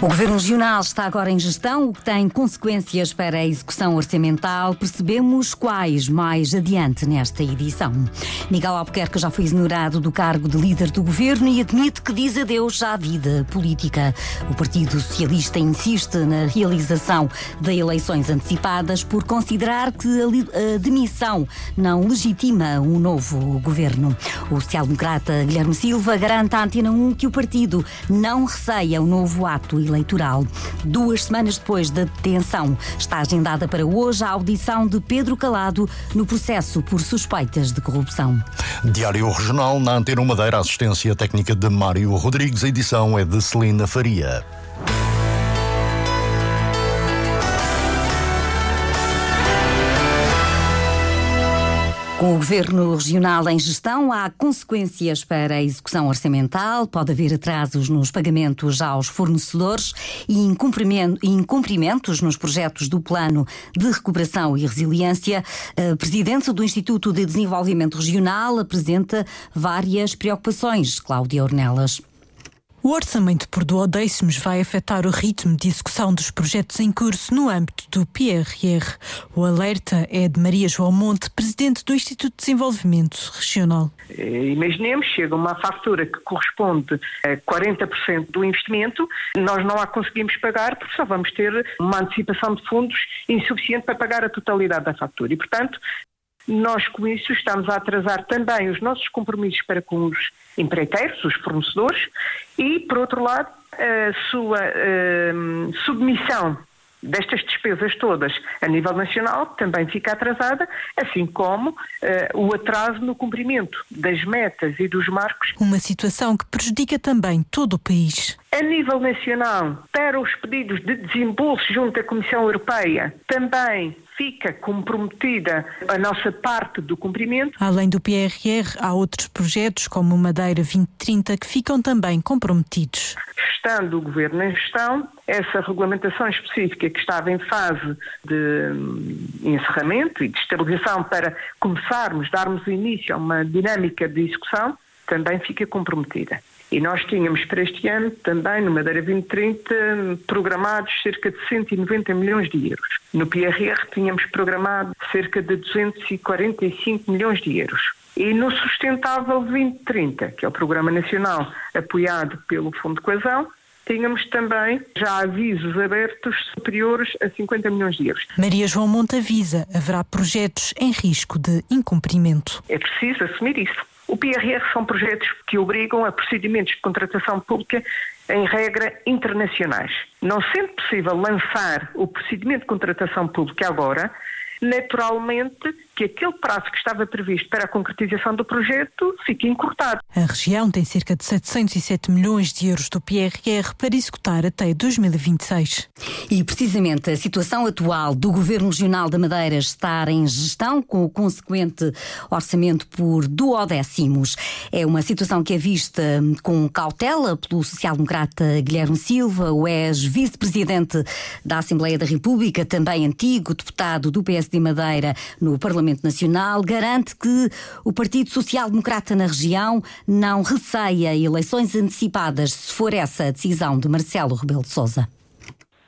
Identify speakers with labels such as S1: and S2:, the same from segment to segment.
S1: O Governo Regional está agora em gestão, o que tem consequências para a execução orçamental. Percebemos quais mais adiante nesta edição. Miguel Albuquerque já foi exonerado do cargo de líder do Governo e admite que diz adeus à vida política. O Partido Socialista insiste na realização de eleições antecipadas por considerar que a demissão não legitima um novo Governo. O social-democrata Guilherme Silva garante à Antena 1 que o partido não receia um novo ato eleitoral. Duas semanas depois da detenção, está agendada para hoje a audição de Pedro Calado no processo por suspeitas de corrupção.
S2: Diário Regional na Antena Madeira, assistência técnica de Mário Rodrigues, edição é de Celina Faria.
S1: Com o Governo Regional em gestão, há consequências para a execução orçamental, pode haver atrasos nos pagamentos aos fornecedores e incumprimentos nos projetos do Plano de Recuperação e Resiliência. A Presidente do Instituto de Desenvolvimento Regional apresenta várias preocupações. Cláudia Ornelas.
S3: O orçamento por duodécimos vai afetar o ritmo de execução dos projetos em curso no âmbito do PRR. O alerta é de Maria João Monte, presidente do Instituto de Desenvolvimento Regional.
S4: Imaginemos, chega uma fatura que corresponde a 40% do investimento, nós não a conseguimos pagar porque só vamos ter uma antecipação de fundos insuficiente para pagar a totalidade da fatura. E, portanto, nós com isso estamos a atrasar também os nossos compromissos para com os empreiteiros, os fornecedores, e, por outro lado, a sua uh, submissão destas despesas todas a nível nacional também fica atrasada, assim como uh, o atraso no cumprimento das metas e dos marcos.
S3: Uma situação que prejudica também todo o país.
S4: A nível nacional, para os pedidos de desembolso junto à Comissão Europeia, também fica comprometida a nossa parte do cumprimento.
S3: Além do PRR, há outros projetos, como o Madeira 2030, que ficam também comprometidos.
S4: Estando o Governo em gestão, essa regulamentação específica que estava em fase de hum, encerramento e de estabilização para começarmos, darmos início a uma dinâmica de execução, também fica comprometida. E nós tínhamos para este ano também, no Madeira 2030, programados cerca de 190 milhões de euros. No PRR tínhamos programado cerca de 245 milhões de euros. E no Sustentável 2030, que é o Programa Nacional apoiado pelo Fundo de Coesão, tínhamos também já avisos abertos superiores a 50 milhões de euros.
S3: Maria João Monte avisa, haverá projetos em risco de incumprimento.
S4: É preciso assumir isso. O PRR são projetos que obrigam a procedimentos de contratação pública em regra internacionais. Não sendo possível lançar o procedimento de contratação pública agora, naturalmente que aquele prazo que estava previsto para a concretização do projeto fique encurtado.
S3: A região tem cerca de 707 milhões de euros do PRR para executar até 2026.
S1: E precisamente a situação atual do Governo Regional da Madeira estar em gestão com o consequente orçamento por duodécimos. É uma situação que é vista com cautela pelo social-democrata Guilherme Silva, o ex-vice-presidente da Assembleia da República, também antigo deputado do PSD Madeira no Parlamento Parlamento Nacional garante que o Partido Social Democrata na região não receia eleições antecipadas, se for essa a decisão de Marcelo Rebelo de Sousa.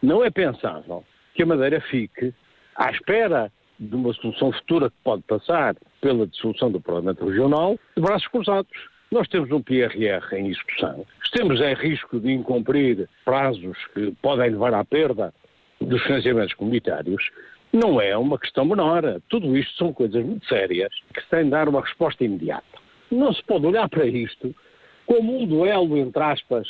S5: Não é pensável que a Madeira fique à espera de uma solução futura que pode passar pela dissolução do Parlamento Regional de braços cruzados. Nós temos um PRR em execução. Estamos em risco de incumprir prazos que podem levar à perda dos financiamentos comunitários não é uma questão menor. Tudo isto são coisas muito sérias que se têm de dar uma resposta imediata. Não se pode olhar para isto como um duelo, entre aspas,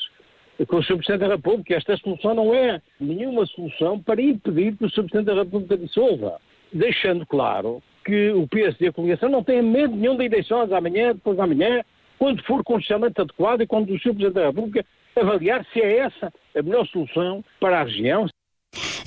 S5: com o Sr. Presidente da República. Esta solução não é nenhuma solução para impedir que o Sr. Presidente da República dissolva. Deixando claro que o PSD e a coligação não têm medo nenhum de eleições amanhã, depois de amanhã, quando for constitucionalmente adequado e quando o Sr. Presidente da República avaliar se é essa a melhor solução para a região.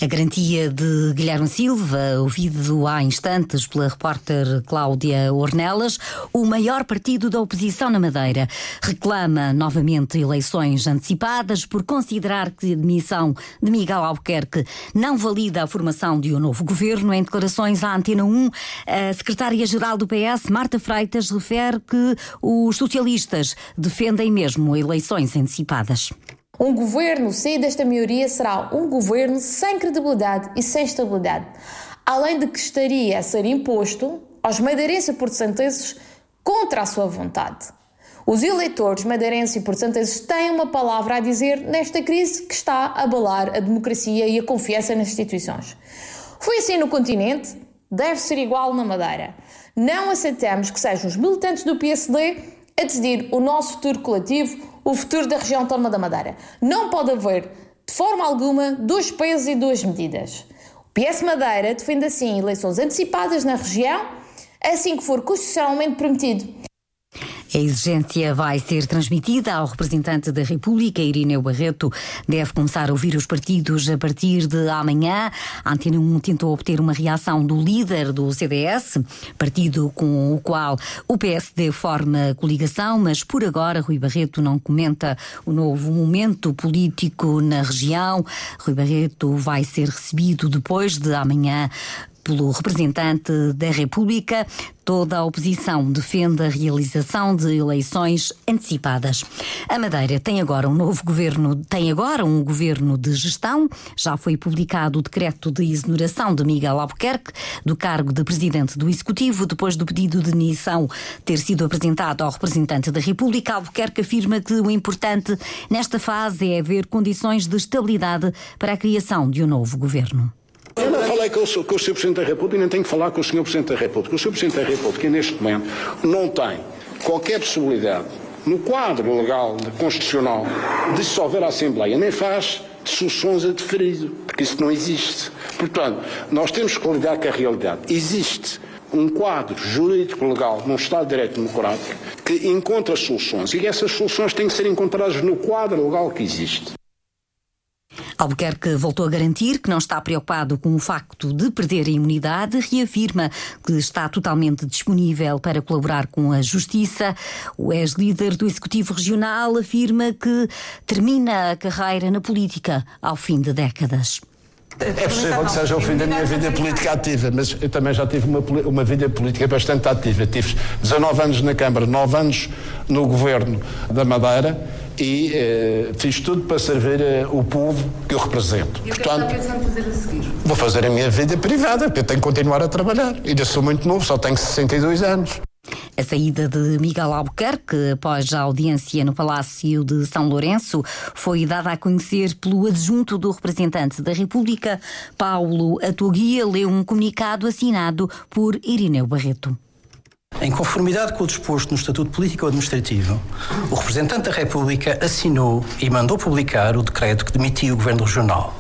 S1: A garantia de Guilherme Silva, ouvido há instantes pela repórter Cláudia Ornelas, o maior partido da oposição na Madeira, reclama novamente eleições antecipadas por considerar que a demissão de Miguel Albuquerque não valida a formação de um novo governo. Em declarações à Antena 1, a secretária-geral do PS, Marta Freitas, refere que os socialistas defendem mesmo eleições antecipadas.
S6: Um governo sair desta maioria será um governo sem credibilidade e sem estabilidade, além de que estaria a ser imposto aos madeirenses e portugueses contra a sua vontade. Os eleitores madeirenses e portugueses têm uma palavra a dizer nesta crise que está a abalar a democracia e a confiança nas instituições. Foi assim no continente, deve ser igual na Madeira. Não aceitamos que sejam os militantes do PSD a decidir o nosso futuro coletivo o futuro da região autónoma da Madeira. Não pode haver, de forma alguma, dois pesos e duas medidas. O PS Madeira defende assim eleições antecipadas na região, assim que for constitucionalmente permitido.
S1: A exigência vai ser transmitida ao representante da República, Irineu Barreto. Deve começar a ouvir os partidos a partir de amanhã. A Antena 1 tentou obter uma reação do líder do CDS, partido com o qual o PSD forma coligação, mas por agora Rui Barreto não comenta o novo momento político na região. Rui Barreto vai ser recebido depois de amanhã pelo representante da República. Toda a oposição defende a realização de eleições antecipadas. A Madeira tem agora um novo governo, tem agora um governo de gestão. Já foi publicado o decreto de exoneração de Miguel Albuquerque do cargo de presidente do Executivo, depois do pedido de demissão ter sido apresentado ao representante da República. Albuquerque afirma que o importante nesta fase é haver condições de estabilidade para a criação de um novo governo.
S7: Eu não falei com o, com o Sr. Presidente da República, nem tenho que falar com o Sr. Presidente da República. O Sr. Presidente da República, neste momento, não tem qualquer possibilidade, no quadro legal, constitucional, de dissolver a Assembleia, nem faz soluções a deferido, porque isso não existe. Portanto, nós temos que lidar com a realidade. Existe um quadro jurídico legal num Estado de Direito Democrático que encontra soluções e essas soluções têm que ser encontradas no quadro legal que existe.
S1: Albuquerque voltou a garantir que não está preocupado com o facto de perder a imunidade, reafirma que está totalmente disponível para colaborar com a Justiça. O ex-líder do Executivo Regional afirma que termina a carreira na política ao fim de décadas.
S8: É possível que seja o fim da minha vida política ativa, mas eu também já tive uma, uma vida política bastante ativa. Tive 19 anos na Câmara, 9 anos no governo da Madeira e eh, fiz tudo para servir eh, o povo que eu represento.
S9: E o que Portanto, está pensando fazer a seguir?
S8: Vou fazer a minha vida privada, porque eu tenho que continuar a trabalhar. Ainda sou muito novo, só tenho 62 anos.
S1: A saída de Miguel Albuquerque, após a audiência no Palácio de São Lourenço, foi dada a conhecer pelo adjunto do representante da República, Paulo Atuguia, leu um comunicado assinado por Irineu Barreto.
S10: Em conformidade com o disposto no Estatuto Político Administrativo, o representante da República assinou e mandou publicar o decreto que demitiu o Governo Regional.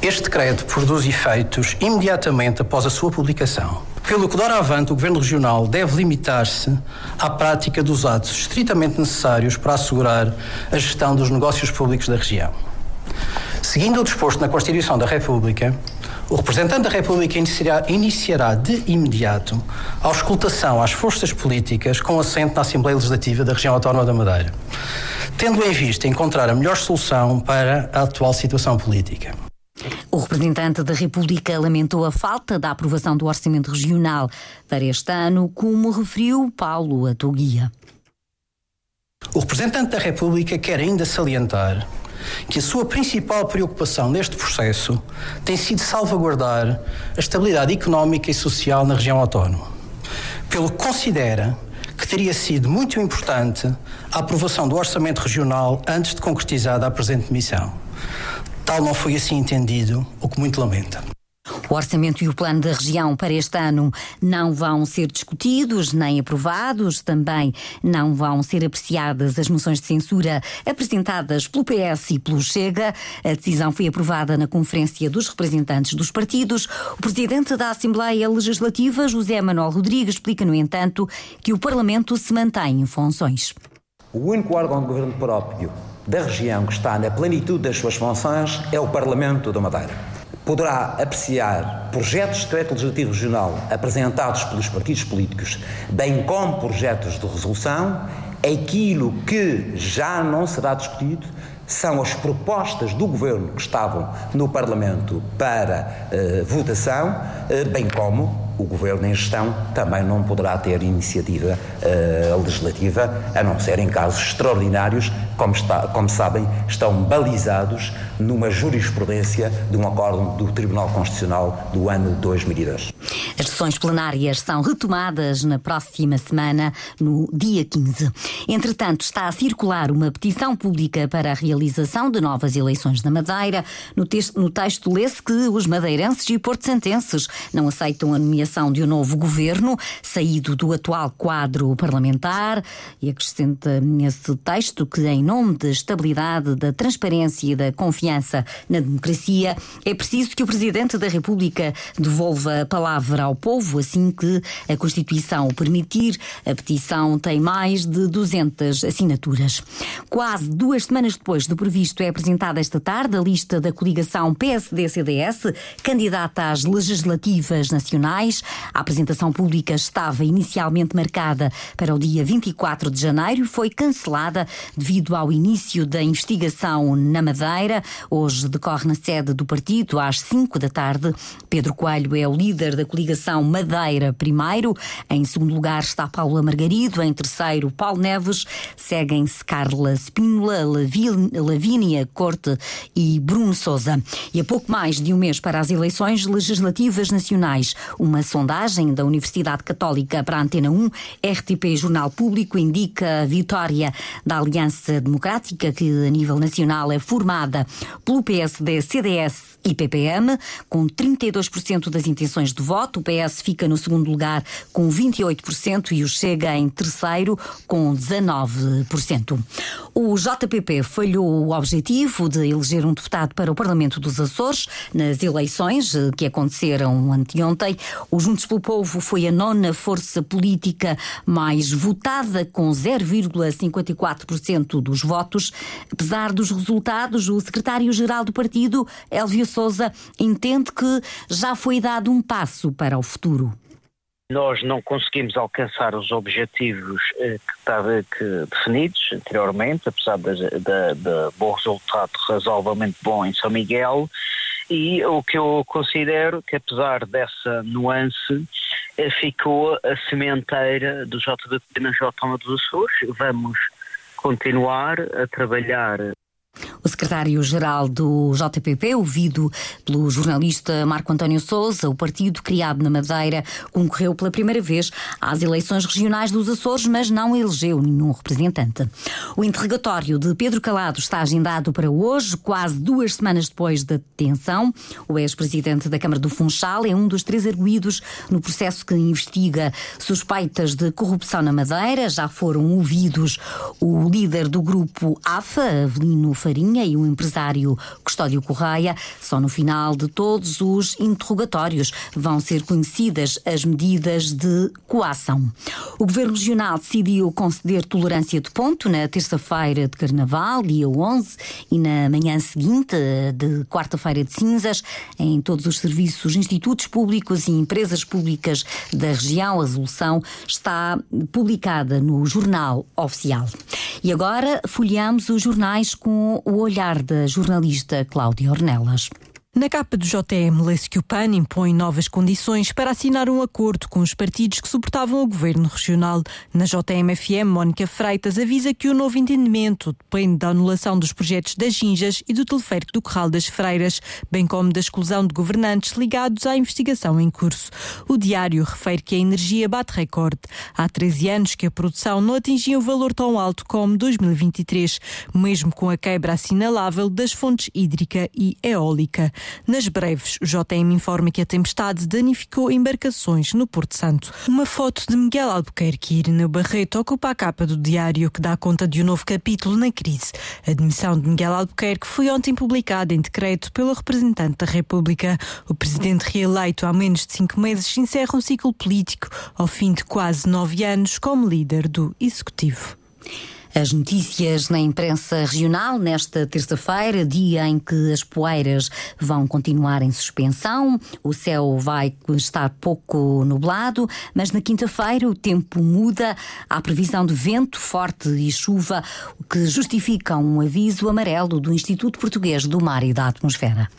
S10: Este decreto produz efeitos imediatamente após a sua publicação. Pelo que, doravante, o Governo Regional deve limitar-se à prática dos atos estritamente necessários para assegurar a gestão dos negócios públicos da região. Seguindo o disposto na Constituição da República, o representante da República iniciará, iniciará, de imediato a auscultação às forças políticas com assento na Assembleia Legislativa da Região Autónoma da Madeira, tendo em vista encontrar a melhor solução para a atual situação política.
S1: O representante da República lamentou a falta da aprovação do Orçamento Regional para este ano, como referiu Paulo Atuguia.
S10: O representante da República quer ainda salientar que a sua principal preocupação neste processo tem sido salvaguardar a estabilidade económica e social na região autónoma. Pelo que considera que teria sido muito importante a aprovação do orçamento regional antes de concretizada a presente missão. Tal não foi assim entendido, o que muito lamenta.
S1: O orçamento e o plano da região para este ano não vão ser discutidos nem aprovados, também não vão ser apreciadas as moções de censura apresentadas pelo PS e pelo Chega. A decisão foi aprovada na Conferência dos Representantes dos Partidos. O presidente da Assembleia Legislativa, José Manuel Rodrigues, explica, no entanto, que o Parlamento se mantém em funções.
S11: O único órgão de governo próprio da região que está na plenitude das suas funções é o Parlamento da Madeira. Poderá apreciar projetos de decreto legislativo regional apresentados pelos partidos políticos, bem como projetos de resolução. Aquilo que já não será discutido são as propostas do Governo que estavam no Parlamento para uh, votação, uh, bem como o Governo em gestão também não poderá ter iniciativa uh, legislativa, a não ser em casos extraordinários, como, está, como sabem, estão balizados numa jurisprudência de um acórdão do Tribunal Constitucional do ano 2010.
S1: Sessões plenárias são retomadas na próxima semana, no dia 15. Entretanto, está a circular uma petição pública para a realização de novas eleições na Madeira. No texto, no texto lê-se que os madeirenses e porto-santenses não aceitam a nomeação de um novo governo, saído do atual quadro parlamentar, e acrescenta nesse texto que, em nome da estabilidade, da transparência e da confiança na democracia, é preciso que o Presidente da República devolva a palavra ao povo assim que a Constituição o permitir. A petição tem mais de 200 assinaturas. Quase duas semanas depois do previsto, é apresentada esta tarde a lista da coligação PSD-CDS, candidata às legislativas nacionais. A apresentação pública estava inicialmente marcada para o dia 24 de janeiro e foi cancelada devido ao início da investigação na Madeira. Hoje decorre na sede do partido às 5 da tarde. Pedro Coelho é o líder da coligação Madeira primeiro. Em segundo lugar está Paula Margarido. Em terceiro, Paulo Neves. Seguem-se Carla Spínola, Lavínia Corte e Bruno Souza. E a pouco mais de um mês para as eleições legislativas nacionais, uma sondagem da Universidade Católica para a Antena 1, RTP Jornal Público, indica a vitória da Aliança Democrática, que a nível nacional é formada pelo PSD, CDS e PPM, com 32% das intenções de voto. O PS fica no segundo lugar com 28% e o Chega em terceiro com 19%. O JPP falhou o objetivo de eleger um deputado para o Parlamento dos Açores nas eleições que aconteceram anteontem. O Juntos pelo Povo foi a nona força política mais votada, com 0,54% dos votos. Apesar dos resultados, o secretário-geral do partido, Elvio Souza, entende que já foi dado um passo para o futuro
S12: nós não conseguimos alcançar os objetivos eh, que, estava, que definidos anteriormente, apesar de bom resultado razoavelmente bom em São Miguel, e o que eu considero que apesar dessa nuance eh, ficou a sementeira do JBP na Jotoma dos Açores. Vamos continuar a trabalhar
S1: o secretário-geral do JPP, ouvido pelo jornalista Marco António Souza, o partido criado na Madeira, concorreu pela primeira vez às eleições regionais dos Açores, mas não elegeu nenhum representante. O interrogatório de Pedro Calado está agendado para hoje, quase duas semanas depois da detenção. O ex-presidente da Câmara do Funchal é um dos três arguídos no processo que investiga suspeitas de corrupção na Madeira. Já foram ouvidos o líder do grupo AFA, Avelino Farinha, e o empresário Custódio Correia. Só no final de todos os interrogatórios vão ser conhecidas as medidas de coação. O Governo Regional decidiu conceder tolerância de ponto na terça-feira de Carnaval, dia 11, e na manhã seguinte, de quarta-feira de cinzas, em todos os serviços, institutos públicos e empresas públicas da região. A resolução está publicada no Jornal Oficial. E agora folheamos os jornais com o olhar da jornalista Cláudia Ornelas.
S3: Na capa do JM, lê-se que o PAN impõe novas condições para assinar um acordo com os partidos que suportavam o governo regional. Na JM-FM, Mónica Freitas avisa que o novo entendimento depende da anulação dos projetos das Ginjas e do teleférico do Corral das Freiras, bem como da exclusão de governantes ligados à investigação em curso. O diário refere que a energia bate recorde. Há 13 anos que a produção não atingia um valor tão alto como 2023, mesmo com a quebra assinalável das fontes hídrica e eólica. Nas breves, o JM informa que a tempestade danificou embarcações no Porto Santo. Uma foto de Miguel Albuquerque e Irina Barreto ocupa a capa do diário que dá conta de um novo capítulo na crise. A demissão de Miguel Albuquerque foi ontem publicada em decreto pelo representante da República. O presidente reeleito há menos de cinco meses encerra um ciclo político ao fim de quase nove anos como líder do Executivo.
S1: As notícias na imprensa regional nesta terça-feira, dia em que as poeiras vão continuar em suspensão, o céu vai estar pouco nublado, mas na quinta-feira o tempo muda, há previsão de vento forte e chuva, o que justifica um aviso amarelo do Instituto Português do Mar e da Atmosfera.